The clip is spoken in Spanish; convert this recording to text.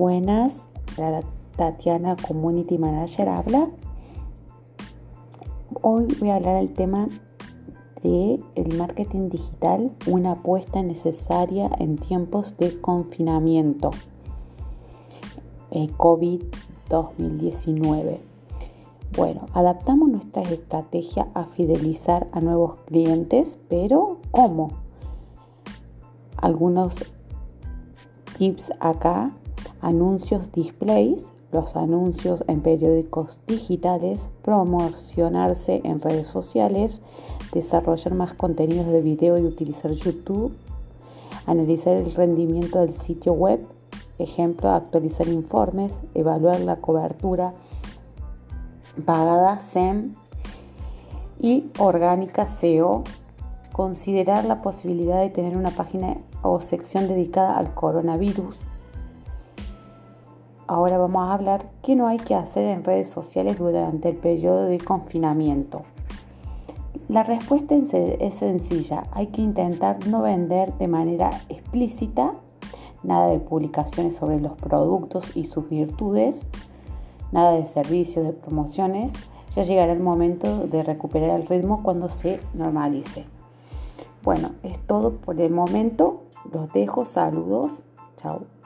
Buenas, Tatiana Community Manager habla. Hoy voy a hablar del tema de el marketing digital, una apuesta necesaria en tiempos de confinamiento. COVID 2019. Bueno, adaptamos nuestra estrategia a fidelizar a nuevos clientes, pero ¿cómo? Algunos tips acá, anuncios displays, los anuncios en periódicos digitales, promocionarse en redes sociales, desarrollar más contenidos de video y utilizar YouTube, analizar el rendimiento del sitio web, ejemplo, actualizar informes, evaluar la cobertura pagada SEM y orgánica SEO, considerar la posibilidad de tener una página o sección dedicada al coronavirus. Ahora vamos a hablar qué no hay que hacer en redes sociales durante el periodo de confinamiento. La respuesta es sencilla, hay que intentar no vender de manera explícita, nada de publicaciones sobre los productos y sus virtudes, nada de servicios, de promociones. Ya llegará el momento de recuperar el ritmo cuando se normalice. Bueno, es todo por el momento. Los dejo. Saludos. Chao.